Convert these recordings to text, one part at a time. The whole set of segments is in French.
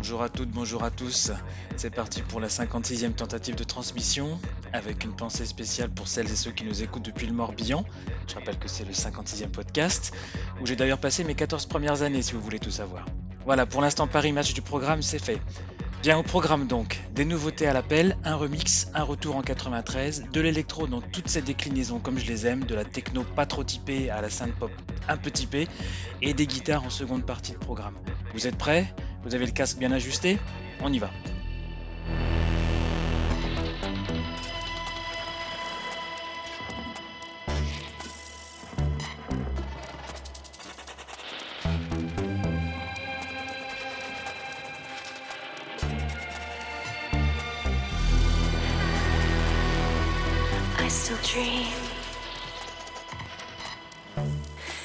Bonjour à toutes, bonjour à tous. C'est parti pour la 56e tentative de transmission, avec une pensée spéciale pour celles et ceux qui nous écoutent depuis le Morbihan. Je rappelle que c'est le 56e podcast, où j'ai d'ailleurs passé mes 14 premières années si vous voulez tout savoir. Voilà, pour l'instant Paris Match du programme, c'est fait. Bien au programme donc, des nouveautés à l'appel, un remix, un retour en 93, de l'électro dans toutes ses déclinaisons comme je les aime, de la techno pas trop typée à la synth pop un peu typée, et des guitares en seconde partie de programme. Vous êtes prêts? Vous avez le casque bien ajusté On y va. I still dream.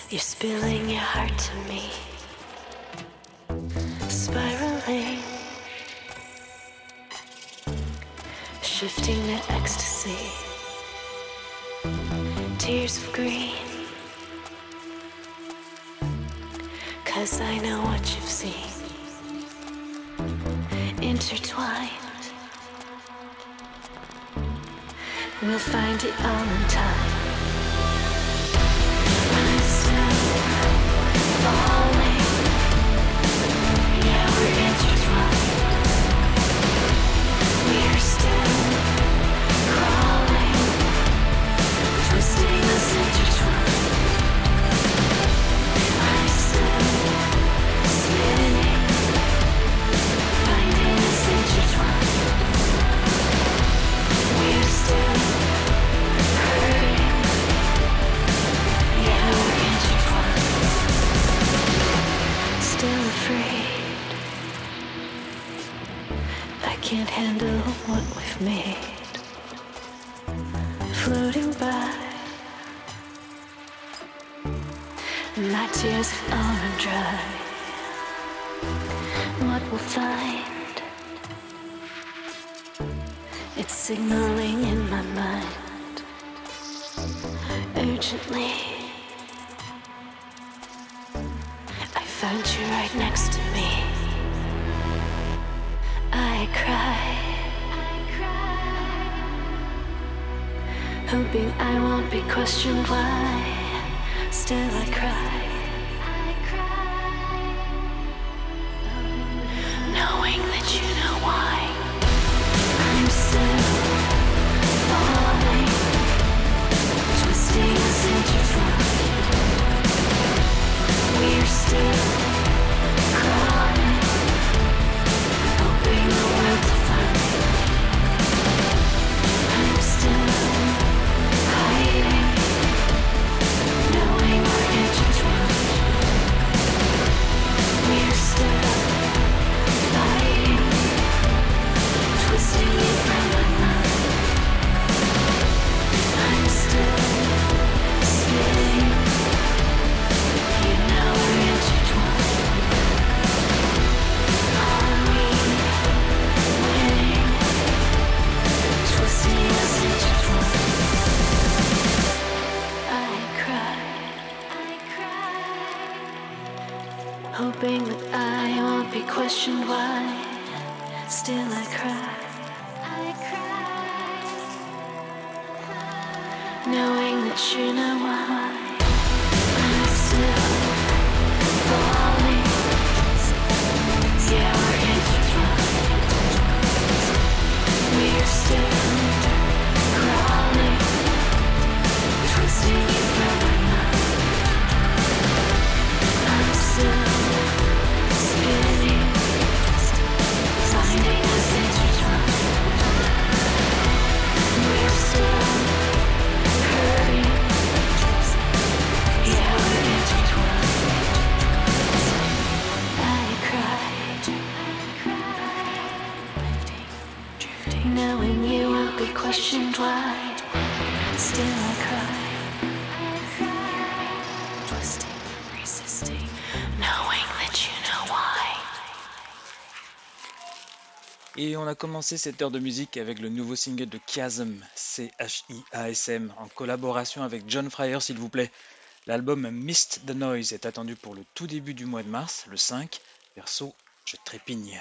You're spilling your heart to me. Shifting to ecstasy. Tears of green. Cause I know what you've seen. Intertwined. We'll find it all in time. I'm still falling. Signaling in my mind urgently. I found you right next to me. I cry, hoping I won't be questioned why. Still, I cry. Still I cry. Knowing that you know why. I'm still Et on a commencé cette heure de musique avec le nouveau single de Chiasm, C-H-I-A-S-M, en collaboration avec John Fryer, s'il vous plaît. L'album Mist the Noise est attendu pour le tout début du mois de mars, le 5. Perso, je trépigne.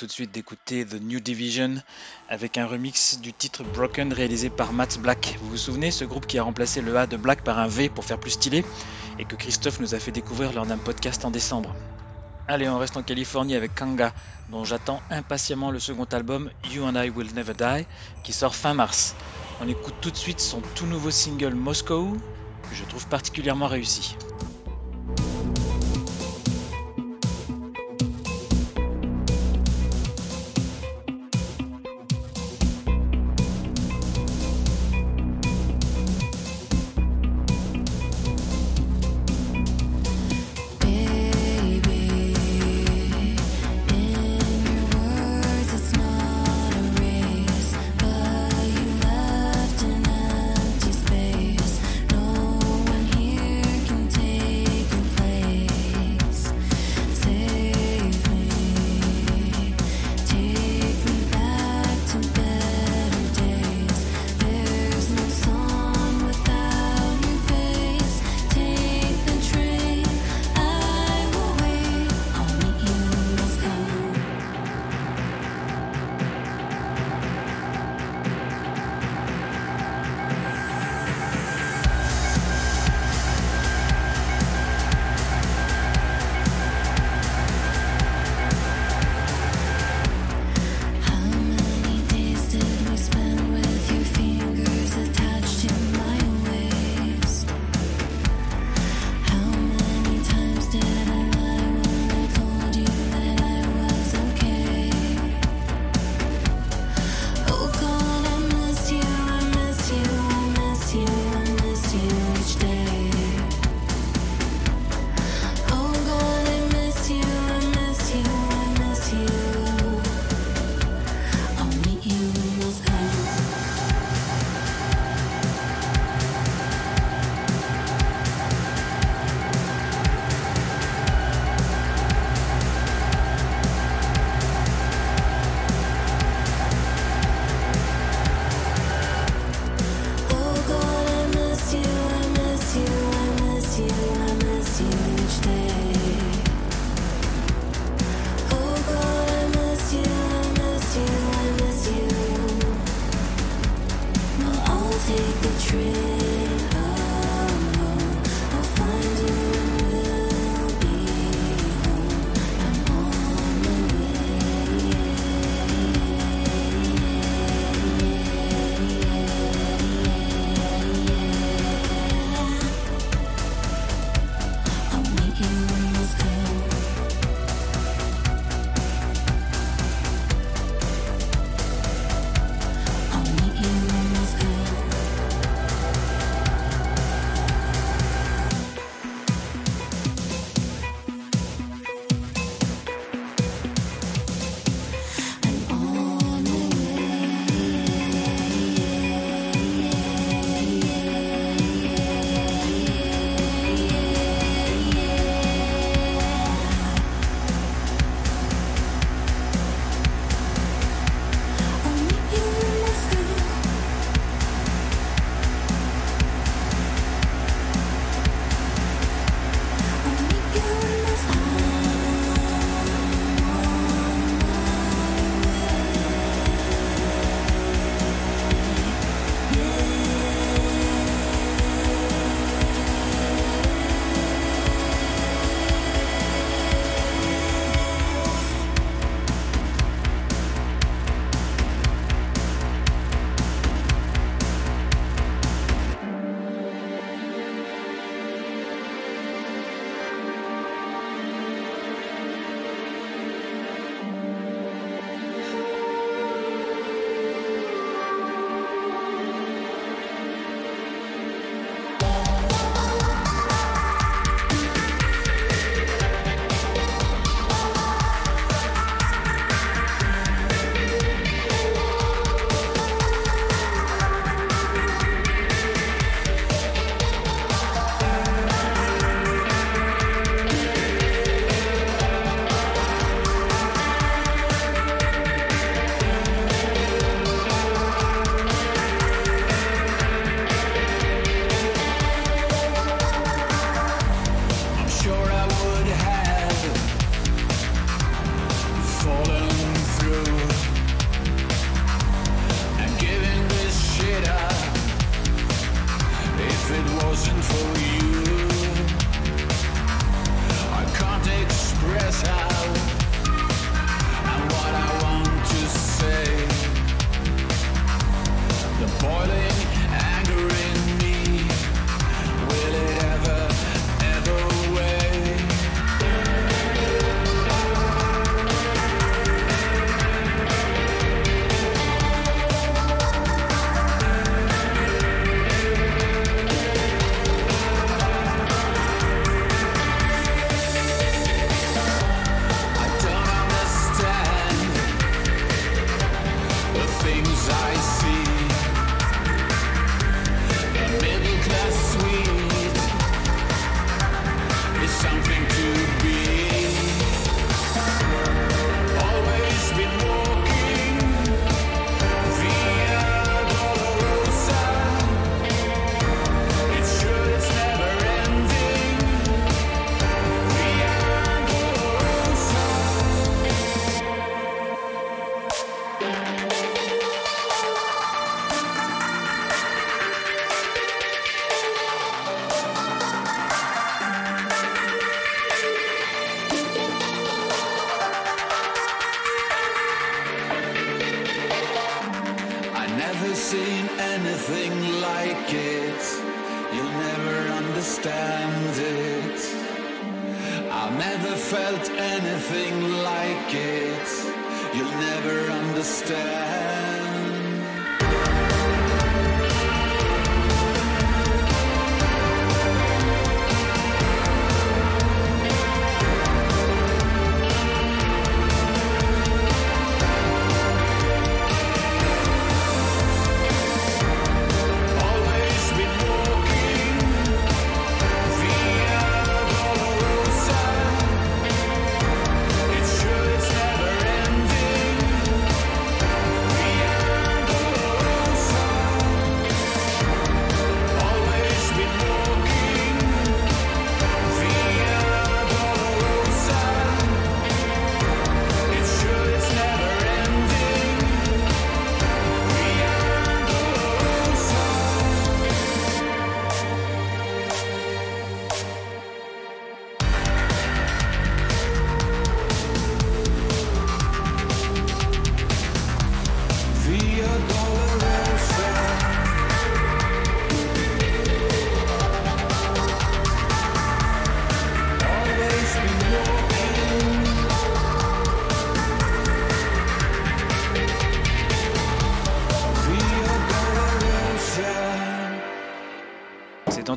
Tout de suite d'écouter The New Division avec un remix du titre Broken réalisé par Matt Black. Vous vous souvenez, ce groupe qui a remplacé le A de Black par un V pour faire plus stylé et que Christophe nous a fait découvrir lors d'un podcast en décembre. Allez, on reste en Californie avec Kanga, dont j'attends impatiemment le second album You and I Will Never Die, qui sort fin mars. On écoute tout de suite son tout nouveau single Moscow, que je trouve particulièrement réussi.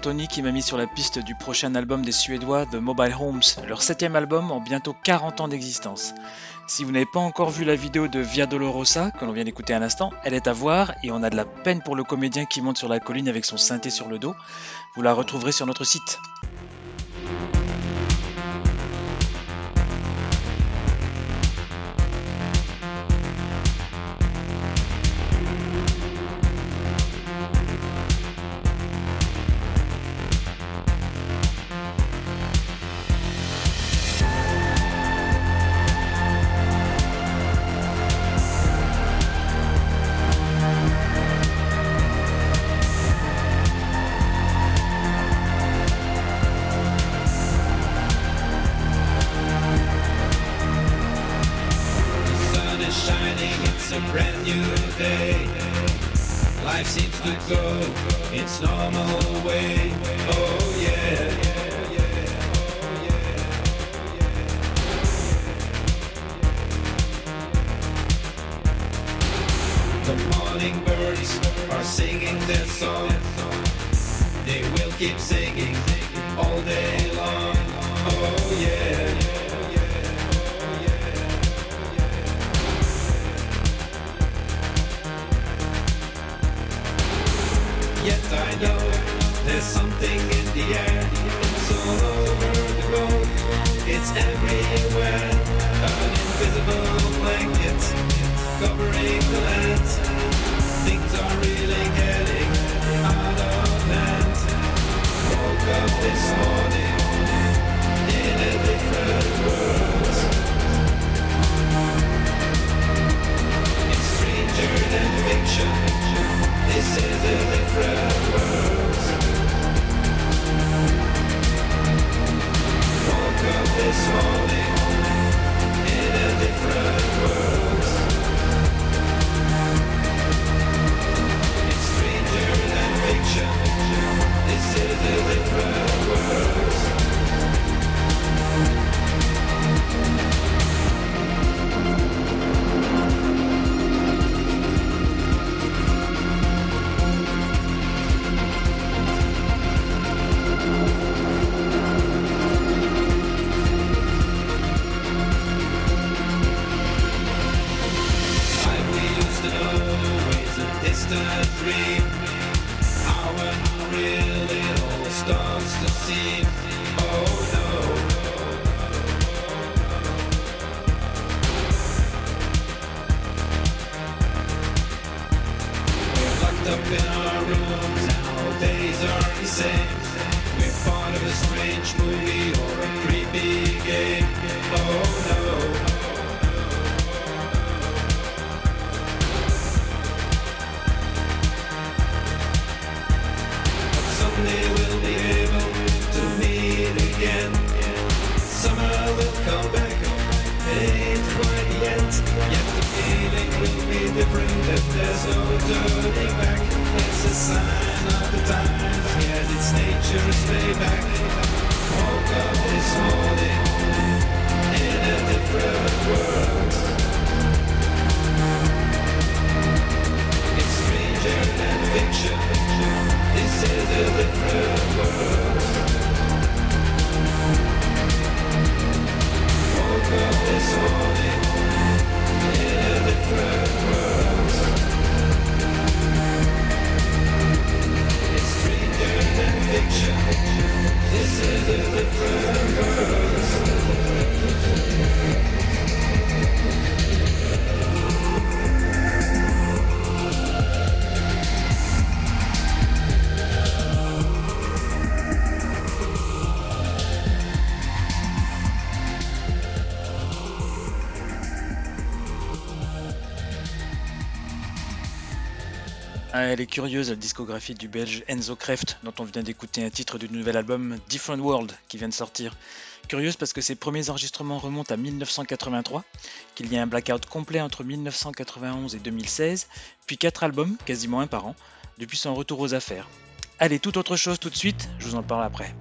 Qui m'a mis sur la piste du prochain album des Suédois The Mobile Homes, leur septième album en bientôt 40 ans d'existence. Si vous n'avez pas encore vu la vidéo de Via Dolorosa, que l'on vient d'écouter à l'instant, elle est à voir et on a de la peine pour le comédien qui monte sur la colline avec son synthé sur le dos. Vous la retrouverez sur notre site. Something in the air. It's all over the road. It's everywhere. An invisible blanket covering the land. Things are really getting out of hand. Woke up this morning in a different world. It's stranger than fiction. This is a different world. It's stranger than fiction. This is a different world. If there's no turning back. It's a sign of the times, yes, it's nature's payback. Woke up this morning in a different world. It's stranger than fiction. This is a different world. Woke up this morning in a different world. Than fiction. This is a different world. Ah, elle est curieuse la discographie du belge Enzo Kreft, dont on vient d'écouter un titre du nouvel album Different World qui vient de sortir. Curieuse parce que ses premiers enregistrements remontent à 1983, qu'il y a un blackout complet entre 1991 et 2016, puis quatre albums, quasiment un par an, depuis son retour aux affaires. Allez, toute autre chose tout de suite, je vous en parle après.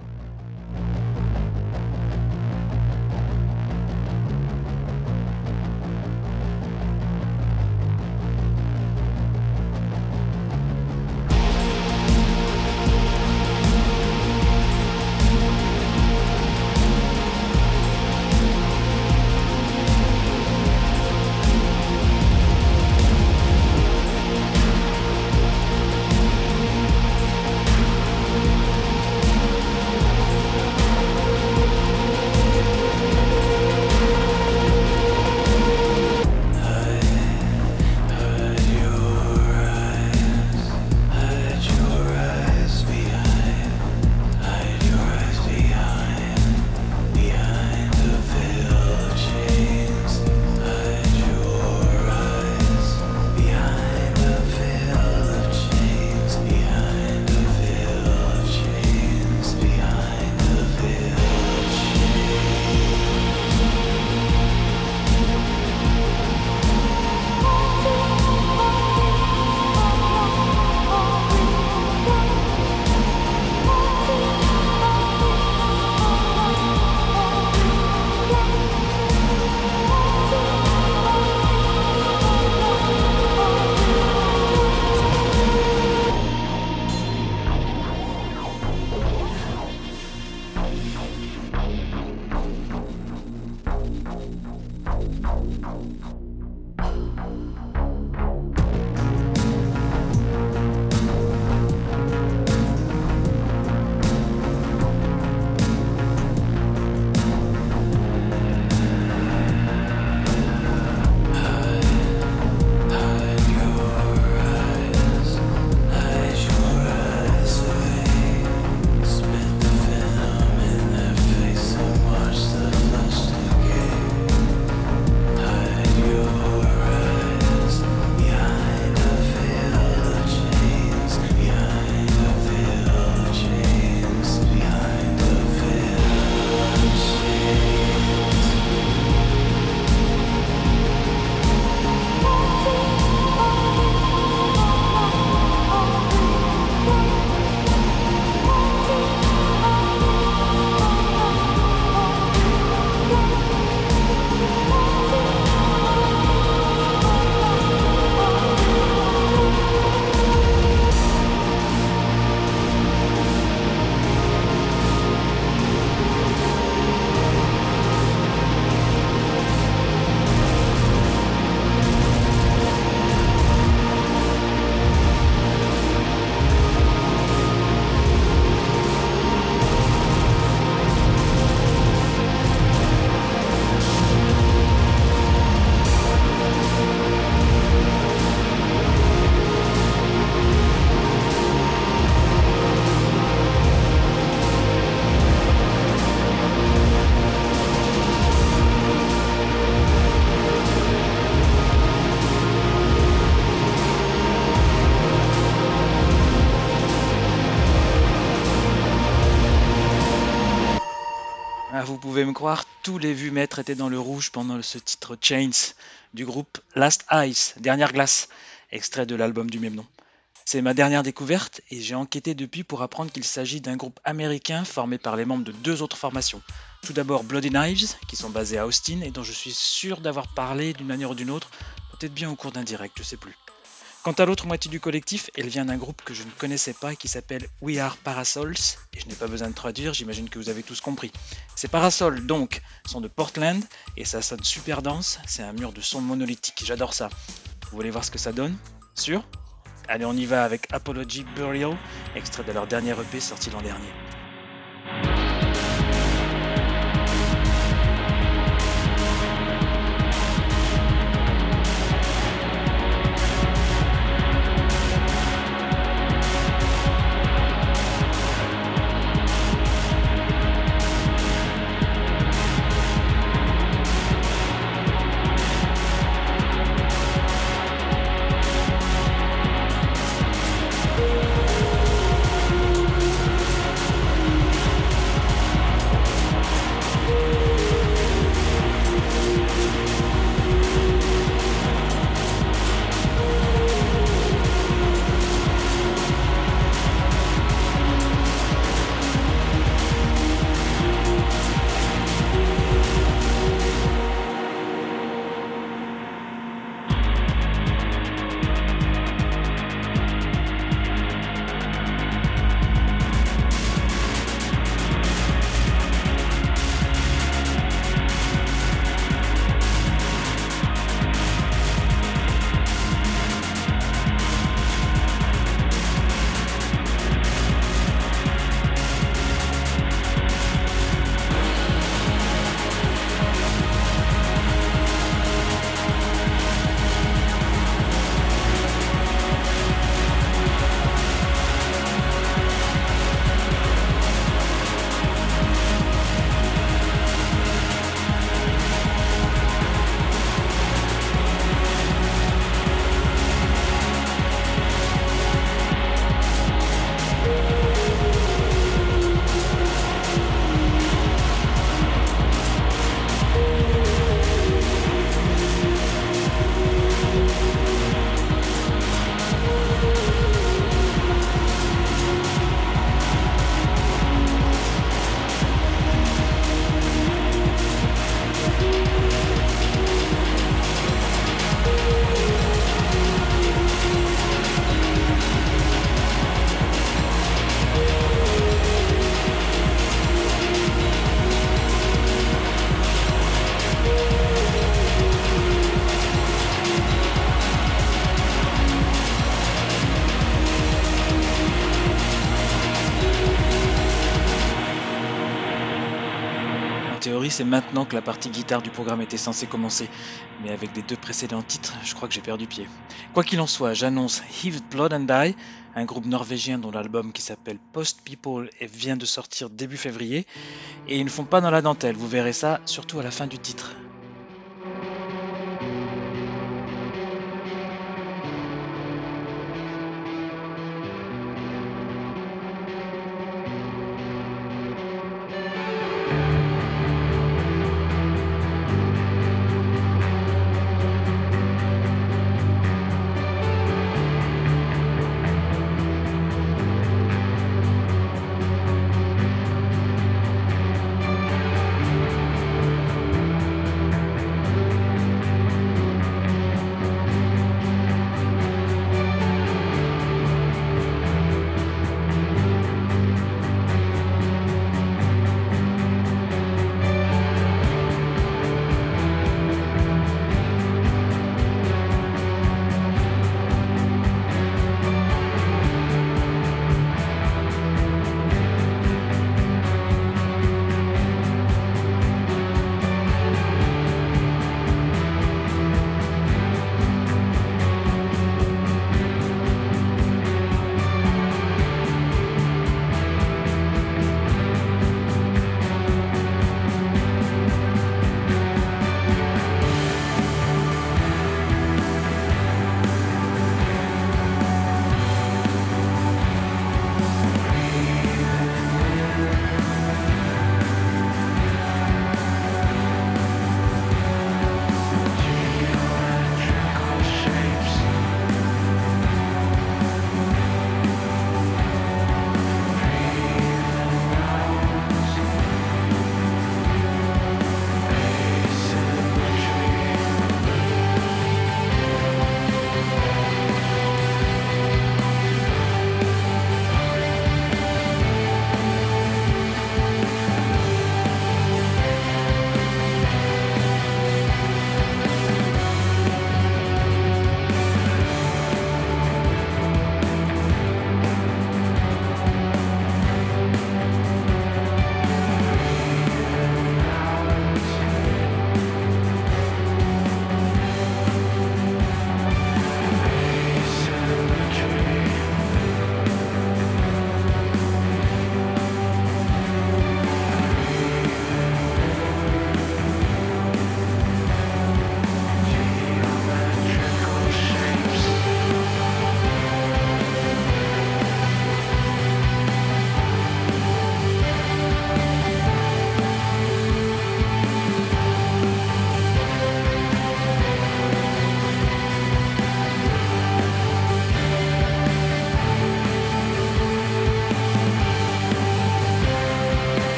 Tous les vues maîtres étaient dans le rouge pendant ce titre Chains du groupe Last Ice, Dernière Glace, extrait de l'album du même nom. C'est ma dernière découverte et j'ai enquêté depuis pour apprendre qu'il s'agit d'un groupe américain formé par les membres de deux autres formations. Tout d'abord Bloody Knives, qui sont basés à Austin et dont je suis sûr d'avoir parlé d'une manière ou d'une autre, peut-être bien au cours d'un direct, je sais plus. Quant à l'autre moitié du collectif, elle vient d'un groupe que je ne connaissais pas et qui s'appelle We Are Parasols, et je n'ai pas besoin de traduire, j'imagine que vous avez tous compris. Ces parasols, donc, sont de Portland, et ça sonne super dense, c'est un mur de son monolithique, j'adore ça. Vous voulez voir ce que ça donne? Sûr? Allez, on y va avec Apology Burial, extrait de leur dernier EP sorti l'an dernier. C'est maintenant que la partie guitare du programme était censée commencer, mais avec les deux précédents titres, je crois que j'ai perdu pied. Quoi qu'il en soit, j'annonce Heaved Blood and Die, un groupe norvégien dont l'album qui s'appelle Post People vient de sortir début février, et ils ne font pas dans la dentelle, vous verrez ça surtout à la fin du titre.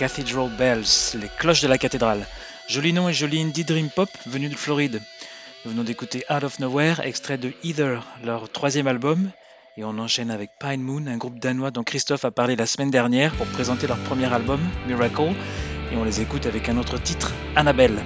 Cathedral Bells, les cloches de la cathédrale. Joli nom et joli indie dream pop venu de Floride. Nous venons d'écouter Out of Nowhere, extrait de Either, leur troisième album. Et on enchaîne avec Pine Moon, un groupe danois dont Christophe a parlé la semaine dernière pour présenter leur premier album, Miracle. Et on les écoute avec un autre titre, Annabelle.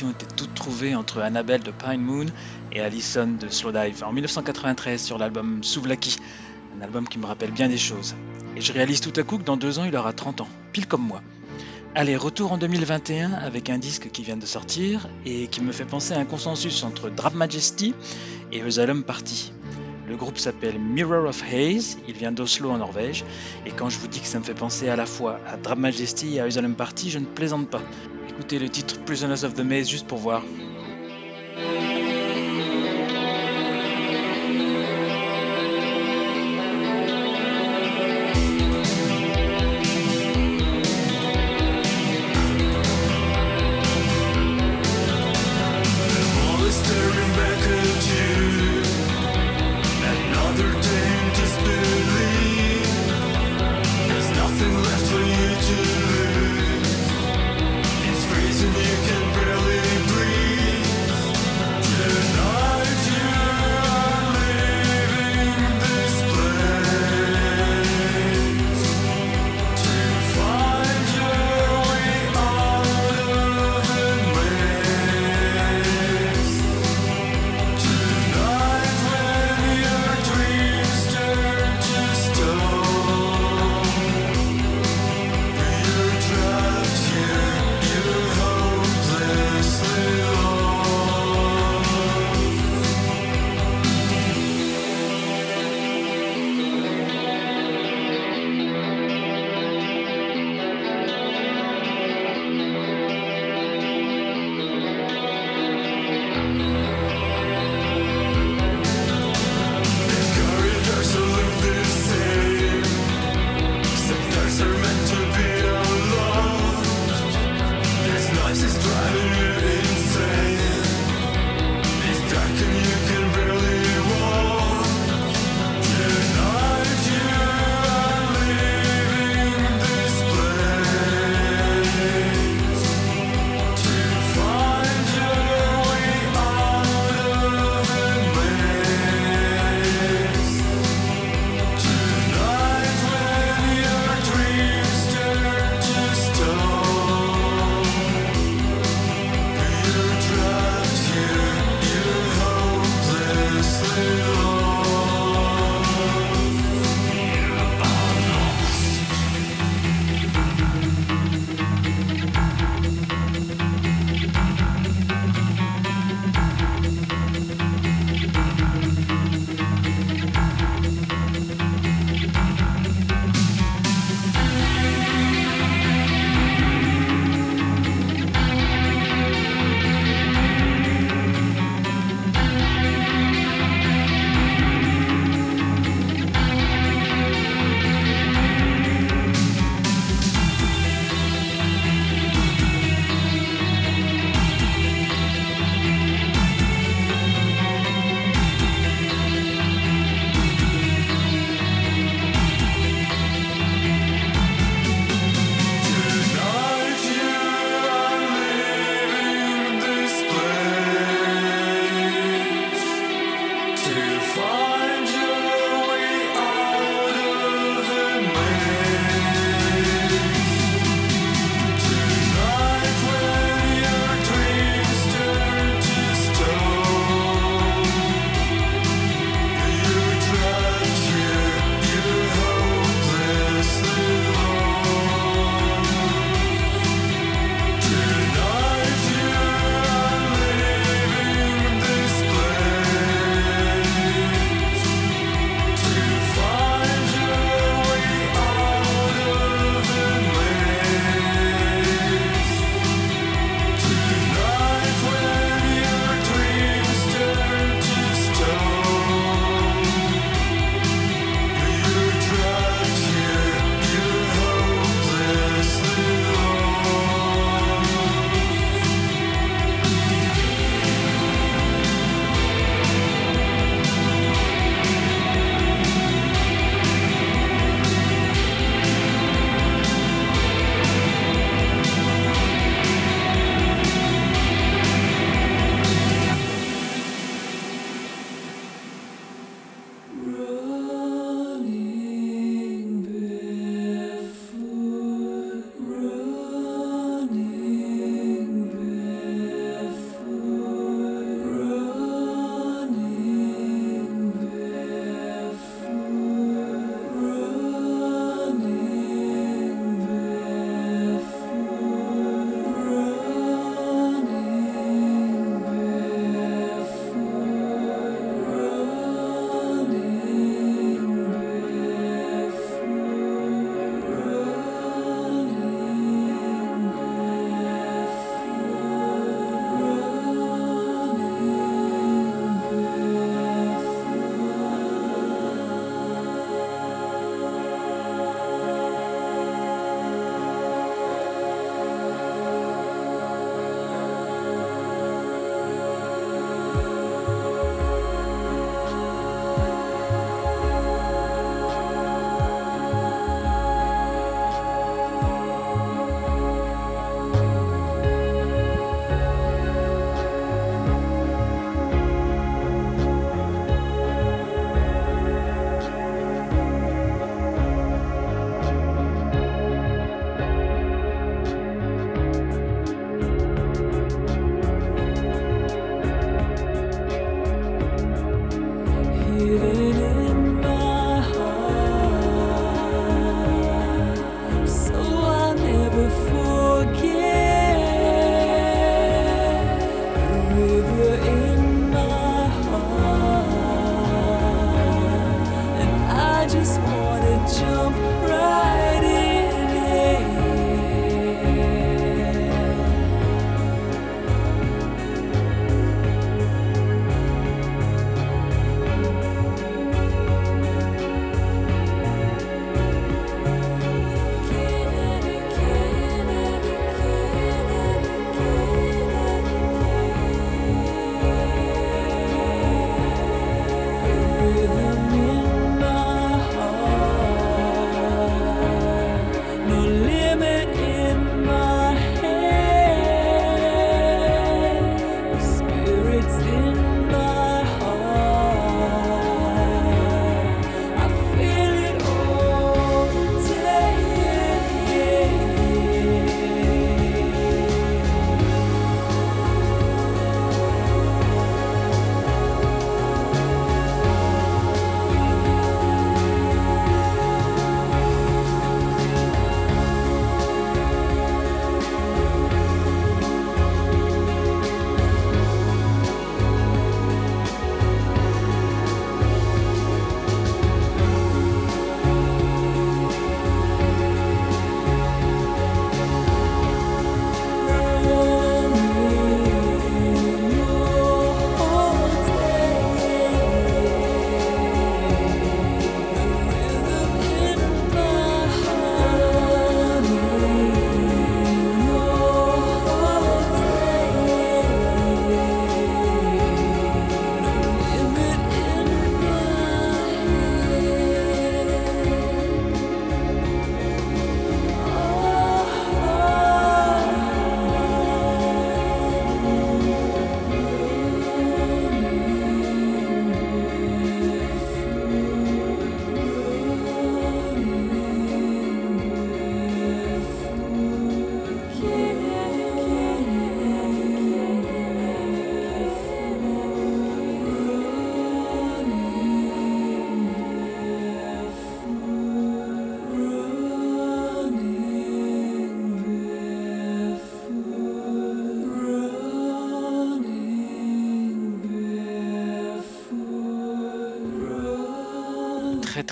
La transition était toute trouvée entre Annabelle de Pine Moon et Allison de Slowdive en 1993 sur l'album Souvlaki, un album qui me rappelle bien des choses. Et je réalise tout à coup que dans deux ans il aura 30 ans, pile comme moi. Allez, retour en 2021 avec un disque qui vient de sortir et qui me fait penser à un consensus entre Drap Majesty et Jerusalem Party. Le groupe s'appelle Mirror of Haze, il vient d'Oslo en Norvège, et quand je vous dis que ça me fait penser à la fois à Drap Majesty et à Jerusalem Party, je ne plaisante pas. Écoutez le titre Prisoners of the Maze juste pour voir.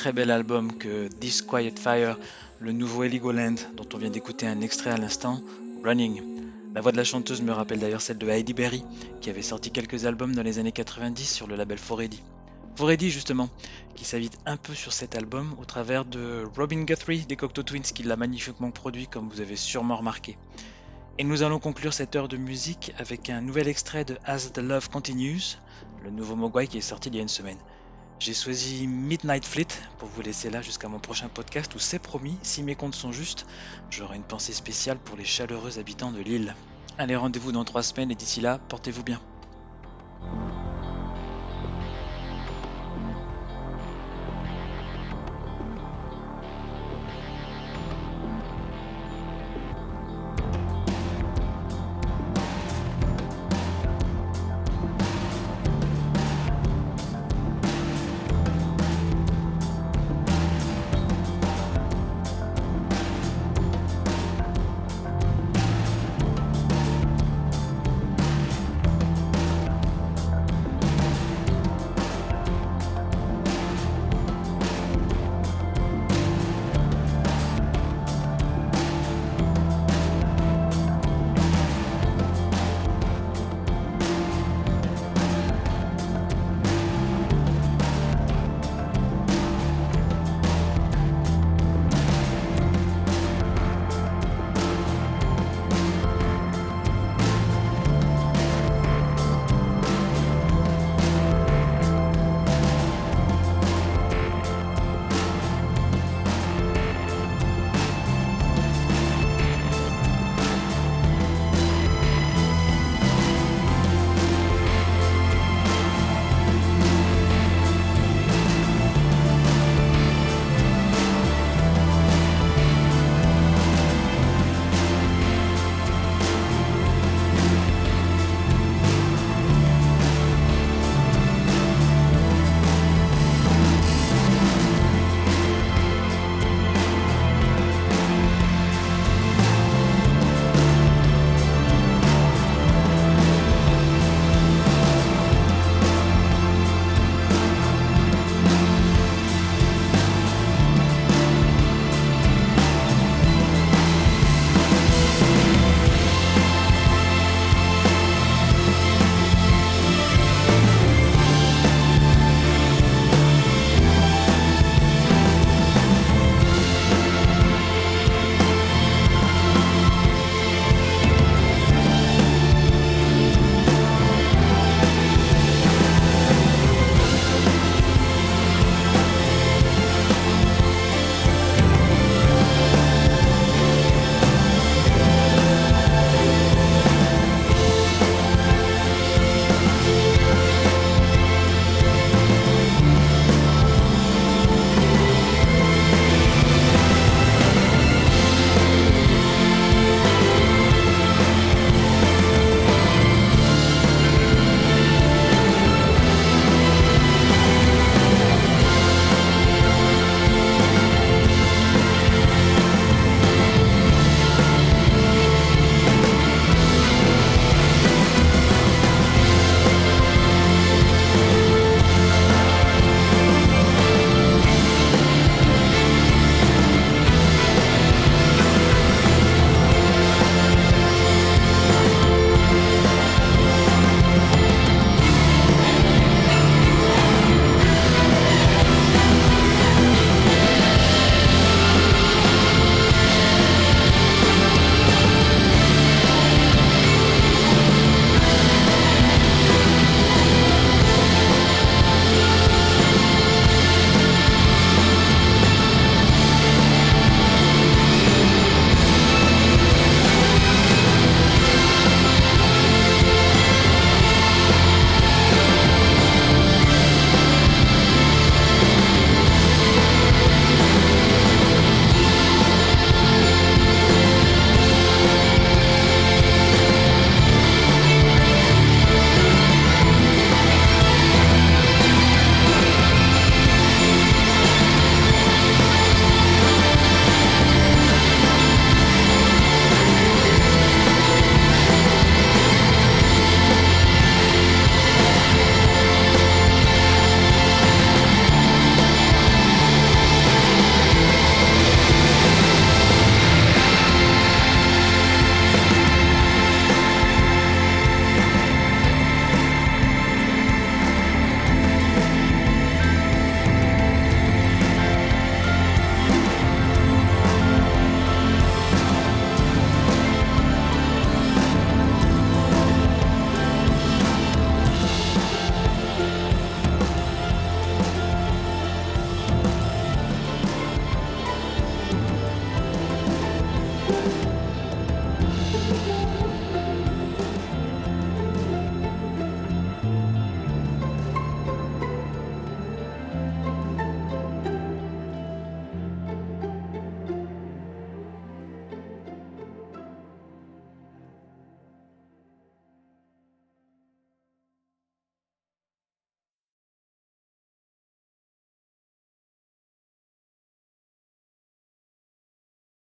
Très bel album que This Quiet Fire, le nouveau Heligoland dont on vient d'écouter un extrait à l'instant, Running. La voix de la chanteuse me rappelle d'ailleurs celle de Heidi Berry, qui avait sorti quelques albums dans les années 90 sur le label Foredi. Foredi justement, qui s'invite un peu sur cet album au travers de Robin Guthrie des Cocteau Twins qui l'a magnifiquement produit comme vous avez sûrement remarqué. Et nous allons conclure cette heure de musique avec un nouvel extrait de As the Love Continues, le nouveau Mogwai qui est sorti il y a une semaine. J'ai choisi Midnight Fleet pour vous laisser là jusqu'à mon prochain podcast où c'est promis, si mes comptes sont justes, j'aurai une pensée spéciale pour les chaleureux habitants de l'île. Allez, rendez-vous dans trois semaines et d'ici là, portez-vous bien.